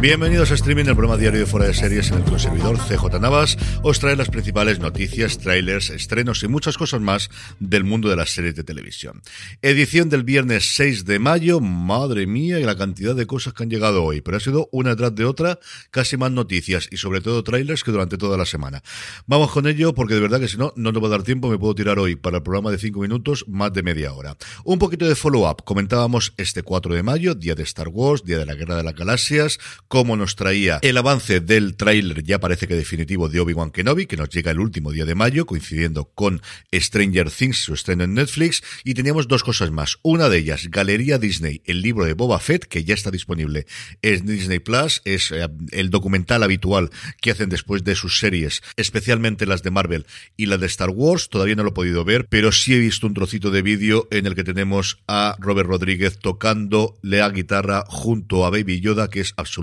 Bienvenidos a Streaming, el programa diario de Fuera de Series en el servidor CJ Navas os trae las principales noticias, trailers, estrenos y muchas cosas más del mundo de las series de televisión. Edición del viernes 6 de mayo, madre mía, y la cantidad de cosas que han llegado hoy, pero ha sido una detrás de otra, casi más noticias y sobre todo trailers que durante toda la semana. Vamos con ello porque de verdad que si no, no nos va a dar tiempo, me puedo tirar hoy para el programa de 5 minutos más de media hora. Un poquito de follow-up, comentábamos este 4 de mayo, día de Star Wars, día de la Guerra de las Galaxias, cómo nos traía el avance del tráiler ya parece que definitivo de Obi-Wan Kenobi, que nos llega el último día de mayo, coincidiendo con Stranger Things, su estreno en Netflix, y teníamos dos cosas más. Una de ellas, Galería Disney, el libro de Boba Fett, que ya está disponible en Disney Plus, es eh, el documental habitual que hacen después de sus series, especialmente las de Marvel y las de Star Wars, todavía no lo he podido ver, pero sí he visto un trocito de vídeo en el que tenemos a Robert Rodríguez tocando la guitarra junto a Baby Yoda, que es absolutamente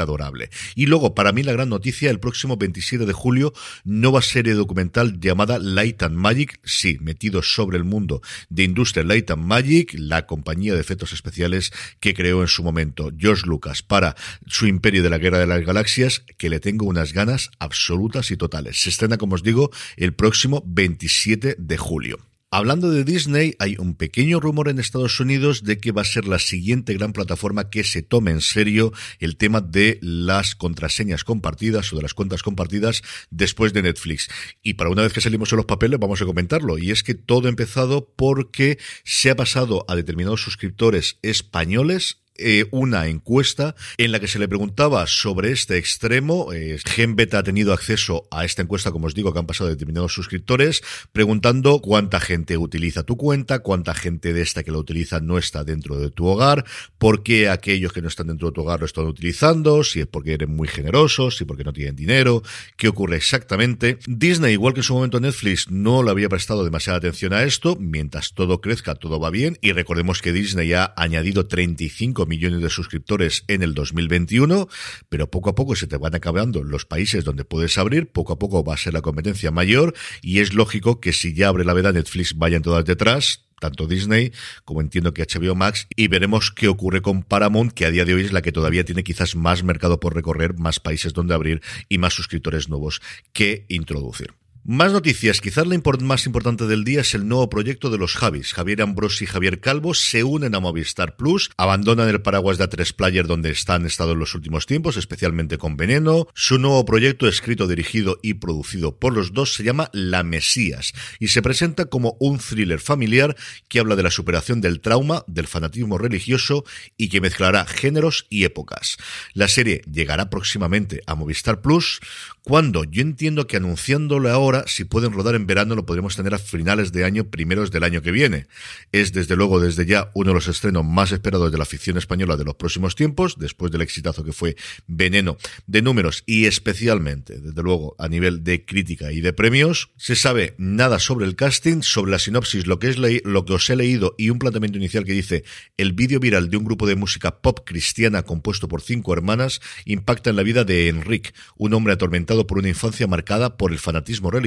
adorable. Y luego, para mí, la gran noticia, el próximo 27 de julio, nueva serie documental llamada Light and Magic, sí, metido sobre el mundo de industria Light and Magic, la compañía de efectos especiales que creó en su momento George Lucas para su imperio de la Guerra de las Galaxias, que le tengo unas ganas absolutas y totales. Se estrena, como os digo, el próximo 27 de julio. Hablando de Disney, hay un pequeño rumor en Estados Unidos de que va a ser la siguiente gran plataforma que se tome en serio el tema de las contraseñas compartidas o de las cuentas compartidas después de Netflix. Y para una vez que salimos en los papeles vamos a comentarlo. Y es que todo ha empezado porque se ha pasado a determinados suscriptores españoles eh, una encuesta en la que se le preguntaba sobre este extremo. Eh, GenBeta ha tenido acceso a esta encuesta, como os digo, que han pasado determinados suscriptores, preguntando cuánta gente utiliza tu cuenta, cuánta gente de esta que la utiliza no está dentro de tu hogar, por qué aquellos que no están dentro de tu hogar lo están utilizando, si es porque eres muy generosos, si porque no tienen dinero, qué ocurre exactamente. Disney, igual que en su momento Netflix, no le había prestado demasiada atención a esto. Mientras todo crezca, todo va bien. Y recordemos que Disney ha añadido 35 millones de suscriptores en el 2021, pero poco a poco se te van acabando los países donde puedes abrir, poco a poco va a ser la competencia mayor y es lógico que si ya abre la veda Netflix vayan todas detrás, tanto Disney como entiendo que HBO Max y veremos qué ocurre con Paramount que a día de hoy es la que todavía tiene quizás más mercado por recorrer, más países donde abrir y más suscriptores nuevos que introducir. Más noticias. Quizás la más importante del día es el nuevo proyecto de los Javis. Javier Ambrosi y Javier Calvo se unen a Movistar Plus, abandonan el paraguas de A3 Player donde están estado en los últimos tiempos, especialmente con Veneno. Su nuevo proyecto, escrito, dirigido y producido por los dos, se llama La Mesías y se presenta como un thriller familiar que habla de la superación del trauma, del fanatismo religioso y que mezclará géneros y épocas. La serie llegará próximamente a Movistar Plus cuando yo entiendo que anunciándolo ahora ahora, si pueden rodar en verano, lo podremos tener a finales de año, primeros del año que viene. Es desde luego, desde ya, uno de los estrenos más esperados de la ficción española de los próximos tiempos, después del exitazo que fue Veneno de números y especialmente, desde luego, a nivel de crítica y de premios. Se sabe nada sobre el casting, sobre la sinopsis, lo que es lo que os he leído y un planteamiento inicial que dice el vídeo viral de un grupo de música pop cristiana compuesto por cinco hermanas impacta en la vida de Enrique, un hombre atormentado por una infancia marcada por el fanatismo religioso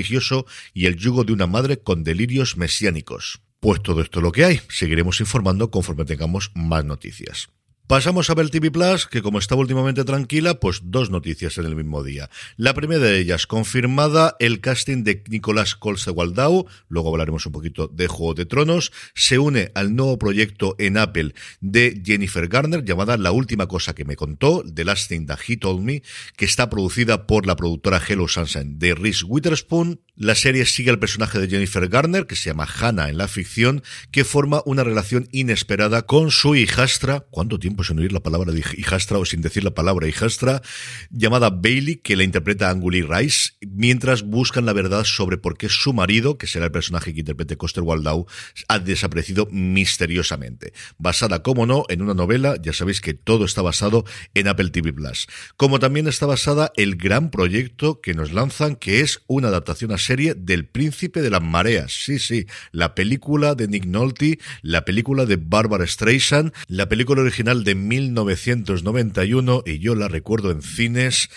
y el yugo de una madre con delirios mesiánicos. Pues todo esto es lo que hay. Seguiremos informando conforme tengamos más noticias. Pasamos a ver TV Plus, que como estaba últimamente tranquila, pues dos noticias en el mismo día. La primera de ellas, confirmada el casting de Nicolás Colse-Waldau, luego hablaremos un poquito de Juego de Tronos, se une al nuevo proyecto en Apple de Jennifer Garner, llamada La Última Cosa que me contó, The Last Thing That He Told Me, que está producida por la productora Hello Sunshine de Reese Witherspoon. La serie sigue al personaje de Jennifer Garner, que se llama Hannah en la ficción, que forma una relación inesperada con su hijastra. ¿Cuánto tiempo? sin oír la palabra hijastra o sin decir la palabra hijastra, llamada Bailey, que la interpreta Anguli Rice, mientras buscan la verdad sobre por qué su marido, que será el personaje que interprete Coster Waldau, ha desaparecido misteriosamente. Basada, como no, en una novela, ya sabéis que todo está basado en Apple TV Plus. Como también está basada el gran proyecto que nos lanzan, que es una adaptación a serie del Príncipe de las Mareas. Sí, sí, la película de Nick Nolte, la película de Barbara Streisand, la película original de 1991 y yo la recuerdo en cines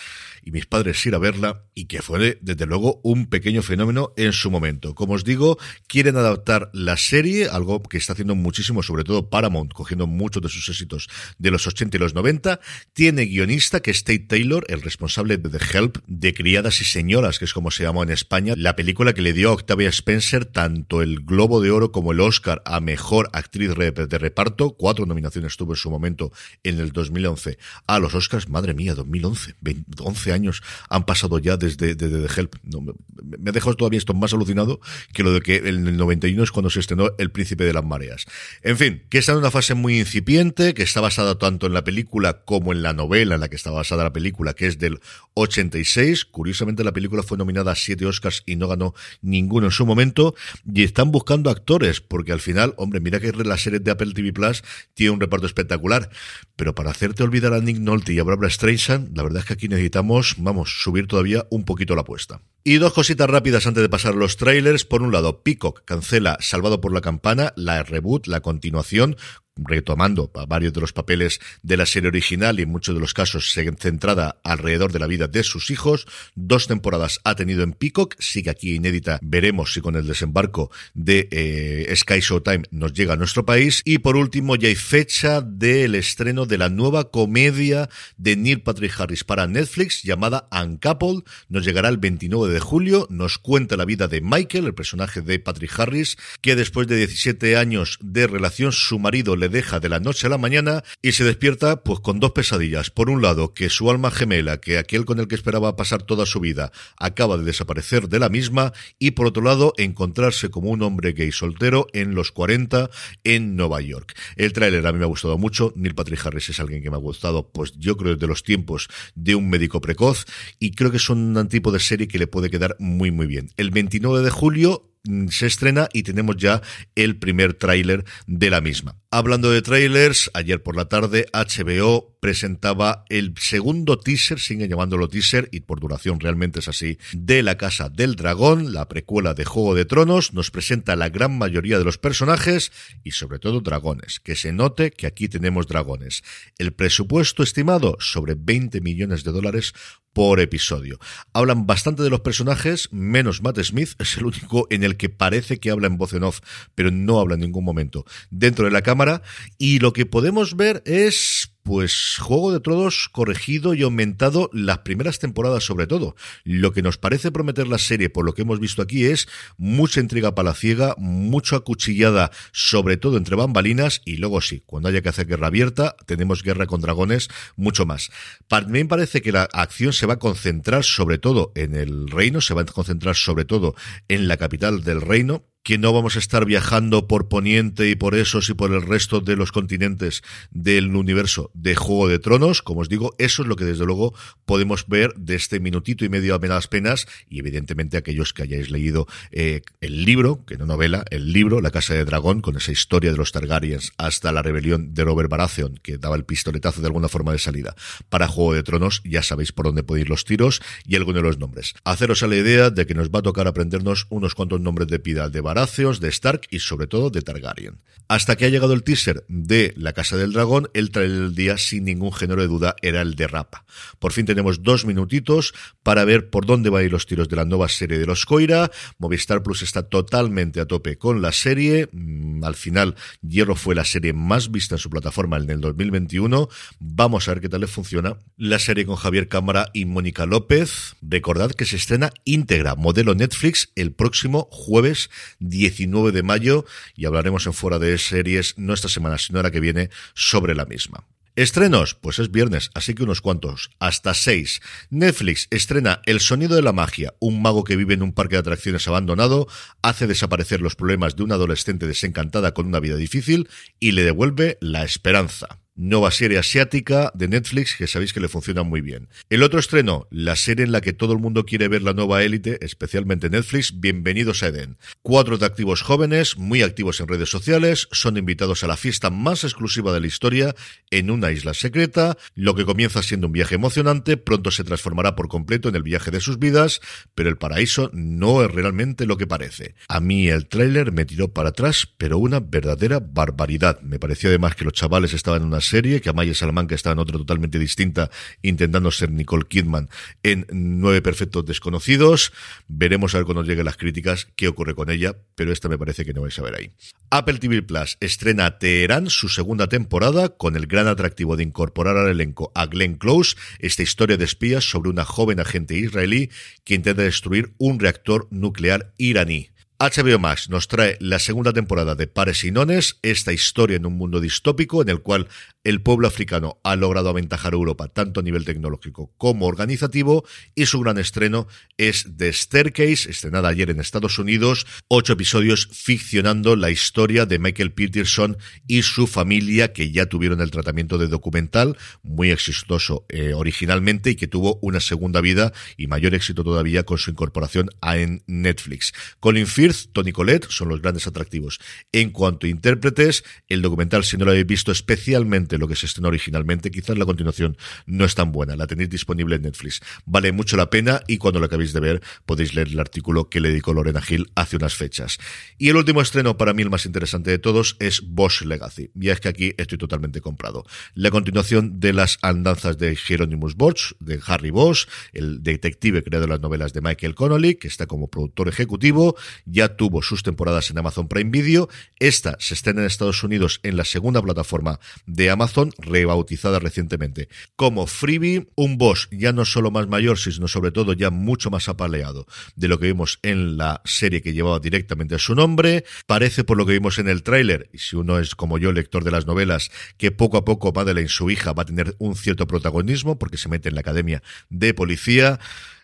y mis padres ir a verla y que fue desde luego un pequeño fenómeno en su momento. Como os digo, quieren adaptar la serie, algo que está haciendo muchísimo, sobre todo Paramount, cogiendo muchos de sus éxitos de los 80 y los 90. Tiene guionista que es Tate Taylor, el responsable de The Help, de Criadas y Señoras, que es como se llamó en España, la película que le dio a Octavia Spencer tanto el Globo de Oro como el Oscar a Mejor Actriz de Reparto. Cuatro nominaciones tuvo en su momento en el 2011 a los Oscars. Madre mía, 2011, 11 años años han pasado ya desde, The Help. me ha dejado todavía esto más alucinado que lo de que en el 91 es cuando se estrenó El Príncipe de las Mareas. En fin, que está en una fase muy incipiente, que está basada tanto en la película como en la novela en la que está basada la película, que es del 86. Curiosamente, la película fue nominada a siete Oscars y no ganó ninguno en su momento. Y están buscando actores, porque al final, hombre, mira que la serie de Apple TV Plus tiene un reparto espectacular. Pero para hacerte olvidar a Nick Nolte y a Barbara Streisand, la verdad es que aquí necesitamos vamos, subir todavía un poquito la apuesta. Y dos cositas rápidas antes de pasar los trailers. Por un lado, Peacock cancela Salvado por la Campana, la reboot, la continuación, retomando varios de los papeles de la serie original y en muchos de los casos centrada alrededor de la vida de sus hijos. Dos temporadas ha tenido en Peacock, sigue aquí inédita, veremos si con el desembarco de eh, Sky Showtime nos llega a nuestro país. Y por último, ya hay fecha del estreno de la nueva comedia de Neil Patrick Harris para Netflix llamada Uncoupled. Nos llegará el 29 de julio, nos cuenta la vida de Michael, el personaje de Patrick Harris, que después de 17 años de relación, su marido le deja de la noche a la mañana y se despierta pues con dos pesadillas. Por un lado, que su alma gemela, que aquel con el que esperaba pasar toda su vida, acaba de desaparecer de la misma y por otro lado, encontrarse como un hombre gay soltero en los 40 en Nueva York. El tráiler a mí me ha gustado mucho, Neil Patrick Harris es alguien que me ha gustado, pues yo creo desde los tiempos de un médico precoz y creo que es un tipo de serie que le puede quedar muy muy bien. El 29 de julio se estrena y tenemos ya el primer tráiler de la misma. Hablando de trailers, ayer por la tarde HBO presentaba el segundo teaser, sigue llamándolo teaser y por duración realmente es así, de La Casa del Dragón, la precuela de Juego de Tronos, nos presenta la gran mayoría de los personajes y sobre todo dragones, que se note que aquí tenemos dragones. El presupuesto estimado sobre 20 millones de dólares por episodio. Hablan bastante de los personajes, menos Matt Smith, es el único en el que parece que habla en voz en off, pero no habla en ningún momento dentro de la cámara. Y lo que podemos ver es pues Juego de Tronos corregido y aumentado las primeras temporadas sobre todo. Lo que nos parece prometer la serie, por lo que hemos visto aquí, es mucha intriga palaciega, mucha acuchillada, sobre todo entre bambalinas, y luego sí, cuando haya que hacer guerra abierta, tenemos guerra con dragones, mucho más. También parece que la acción se va a concentrar sobre todo en el reino, se va a concentrar sobre todo en la capital del reino, que no vamos a estar viajando por Poniente y por esos y por el resto de los continentes del universo de Juego de Tronos. Como os digo, eso es lo que desde luego podemos ver de este minutito y medio a las penas y evidentemente aquellos que hayáis leído eh, el libro, que no novela, el libro, La Casa de Dragón, con esa historia de los Targaryens hasta la rebelión de Robert Baratheon, que daba el pistoletazo de alguna forma de salida para Juego de Tronos, ya sabéis por dónde podéis los tiros y algunos de los nombres. Haceros a la idea de que nos va a tocar aprendernos unos cuantos nombres de pida de Baratheon, de Stark y sobre todo de Targaryen. Hasta que ha llegado el teaser de La Casa del Dragón, el trailer del día sin ningún género de duda era el de Rapa. Por fin tenemos dos minutitos para ver por dónde van a ir los tiros de la nueva serie de los Coira. Movistar Plus está totalmente a tope con la serie. Mm, al final, Hierro fue la serie más vista en su plataforma en el 2021. Vamos a ver qué tal le funciona. La serie con Javier Cámara y Mónica López. Recordad que se estrena íntegra, modelo Netflix, el próximo jueves 19 de mayo y hablaremos en fuera de series no esta semana, sino la que viene sobre la misma. Estrenos, pues es viernes, así que unos cuantos, hasta seis. Netflix estrena El sonido de la magia, un mago que vive en un parque de atracciones abandonado, hace desaparecer los problemas de una adolescente desencantada con una vida difícil y le devuelve la esperanza nueva serie asiática de Netflix que sabéis que le funciona muy bien. El otro estreno, la serie en la que todo el mundo quiere ver la nueva élite, especialmente Netflix, Bienvenidos a Eden. Cuatro activos jóvenes, muy activos en redes sociales, son invitados a la fiesta más exclusiva de la historia en una isla secreta. Lo que comienza siendo un viaje emocionante, pronto se transformará por completo en el viaje de sus vidas, pero el paraíso no es realmente lo que parece. A mí el tráiler me tiró para atrás, pero una verdadera barbaridad. Me pareció además que los chavales estaban en una serie, que Amaya Salamanca está en otra totalmente distinta, intentando ser Nicole Kidman en Nueve Perfectos Desconocidos. Veremos a ver cuando lleguen las críticas qué ocurre con ella, pero esta me parece que no vais a ver ahí. Apple TV Plus estrena Teherán su segunda temporada con el gran atractivo de incorporar al elenco a Glenn Close, esta historia de espías sobre una joven agente israelí que intenta destruir un reactor nuclear iraní. HBO Max nos trae la segunda temporada de Pares y Nones, esta historia en un mundo distópico en el cual el pueblo africano ha logrado aventajar a Europa tanto a nivel tecnológico como organizativo y su gran estreno es The Staircase, estrenada ayer en Estados Unidos, ocho episodios ficcionando la historia de Michael Peterson y su familia que ya tuvieron el tratamiento de documental, muy exitoso eh, originalmente y que tuvo una segunda vida y mayor éxito todavía con su incorporación a en Netflix. Colin Tony Collette son los grandes atractivos. En cuanto a intérpretes, el documental, si no lo habéis visto especialmente lo que se estrenó originalmente. Quizás la continuación no es tan buena. La tenéis disponible en Netflix. Vale mucho la pena y cuando lo acabéis de ver podéis leer el artículo que le dedicó Lorena Gil hace unas fechas. Y el último estreno, para mí el más interesante de todos, es Bosch Legacy. Y es que aquí estoy totalmente comprado. La continuación de las andanzas de Hieronymus Bosch, de Harry Bosch, el detective creado en las novelas de Michael Connolly, que está como productor ejecutivo, ya tuvo sus temporadas en Amazon Prime Video. Esta se estrena en Estados Unidos en la segunda plataforma de Amazon rebautizada recientemente como Freebie, un boss ya no solo más mayor, sino sobre todo ya mucho más apaleado de lo que vimos en la serie que llevaba directamente a su nombre. Parece por lo que vimos en el tráiler, y si uno es como yo, lector de las novelas, que poco a poco Madeleine, su hija, va a tener un cierto protagonismo porque se mete en la academia de policía.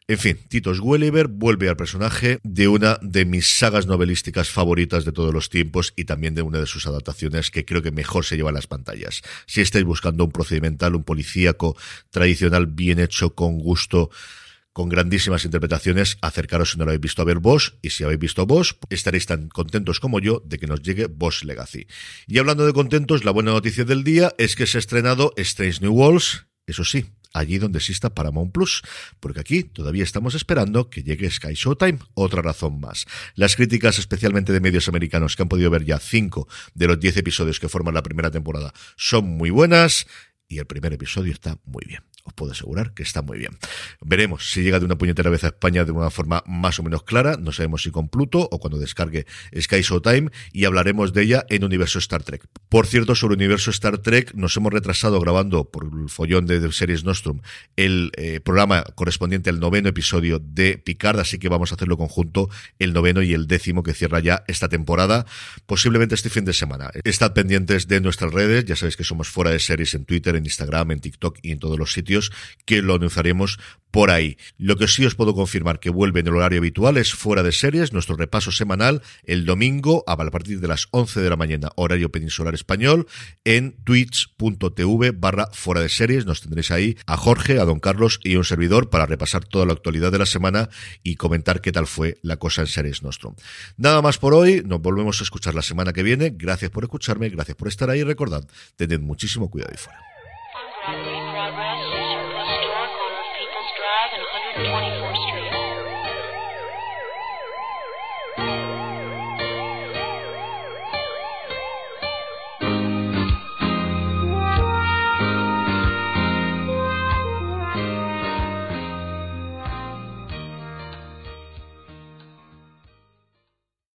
En fin, Titus Welliver vuelve al personaje de una de mis sagas novelísticas favoritas de todos los tiempos y también de una de sus adaptaciones que creo que mejor se lleva a las pantallas. Si estáis buscando un procedimental, un policíaco tradicional bien hecho, con gusto, con grandísimas interpretaciones, acercaros si no lo habéis visto a ver vos, y si habéis visto vos, estaréis tan contentos como yo de que nos llegue Boss Legacy. Y hablando de contentos, la buena noticia del día es que se ha estrenado Strange New Worlds, eso sí, allí donde exista Paramount Plus, porque aquí todavía estamos esperando que llegue Sky Showtime, otra razón más. Las críticas, especialmente de medios americanos que han podido ver ya cinco de los diez episodios que forman la primera temporada, son muy buenas y el primer episodio está muy bien os puedo asegurar que está muy bien. Veremos si llega de una puñetera vez a España de una forma más o menos clara, no sabemos si con Pluto o cuando descargue Sky Showtime y hablaremos de ella en Universo Star Trek. Por cierto, sobre Universo Star Trek nos hemos retrasado grabando por el follón de, Series Nostrum el eh, programa correspondiente al noveno episodio de Picard, así que vamos a hacerlo conjunto el noveno y el décimo que cierra ya esta temporada, posiblemente este fin de semana. Estad pendientes de nuestras redes, ya sabéis que somos fuera de series en Twitter, en Instagram, en TikTok y en todos los sitios que lo anunciaremos por ahí. Lo que sí os puedo confirmar que vuelve en el horario habitual es fuera de series, nuestro repaso semanal el domingo a partir de las 11 de la mañana, horario peninsular español, en twitch.tv barra fuera de series. Nos tendréis ahí a Jorge, a don Carlos y un servidor para repasar toda la actualidad de la semana y comentar qué tal fue la cosa en Series Nostro. Nada más por hoy, nos volvemos a escuchar la semana que viene. Gracias por escucharme, gracias por estar ahí recordad, tened muchísimo cuidado y fuera. 20.